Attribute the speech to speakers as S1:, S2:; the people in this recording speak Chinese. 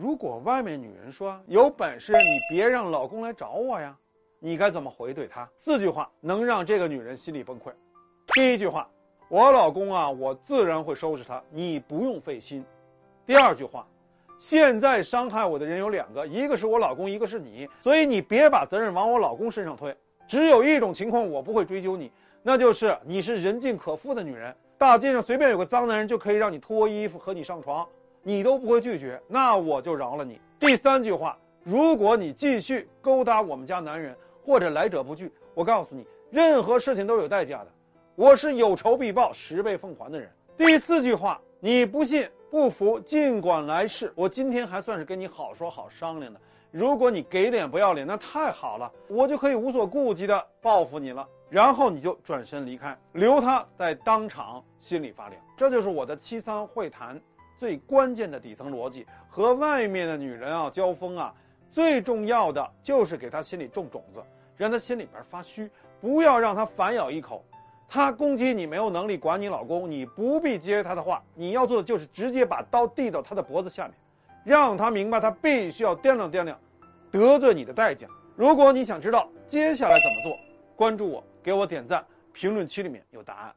S1: 如果外面女人说有本事你别让老公来找我呀，你该怎么回怼她？四句话能让这个女人心里崩溃。第一句话，我老公啊，我自然会收拾他，你不用费心。第二句话，现在伤害我的人有两个，一个是我老公，一个是你，所以你别把责任往我老公身上推。只有一种情况我不会追究你，那就是你是人尽可夫的女人，大街上随便有个脏男人就可以让你脱衣服和你上床，你都不会拒绝，那我就饶了你。第三句话，如果你继续勾搭我们家男人或者来者不拒，我告诉你，任何事情都有代价的，我是有仇必报、十倍奉还的人。第四句话，你不信。不服，尽管来试。我今天还算是跟你好说好商量的。如果你给脸不要脸，那太好了，我就可以无所顾忌的报复你了。然后你就转身离开，留他在当场心里发凉。这就是我的七三会谈最关键的底层逻辑。和外面的女人啊交锋啊，最重要的就是给她心里种种子，让她心里边发虚，不要让她反咬一口。她攻击你没有能力管你老公，你不必接她的话，你要做的就是直接把刀递到她的脖子下面，让她明白她必须要掂量掂量得罪你的代价。如果你想知道接下来怎么做，关注我，给我点赞，评论区里面有答案。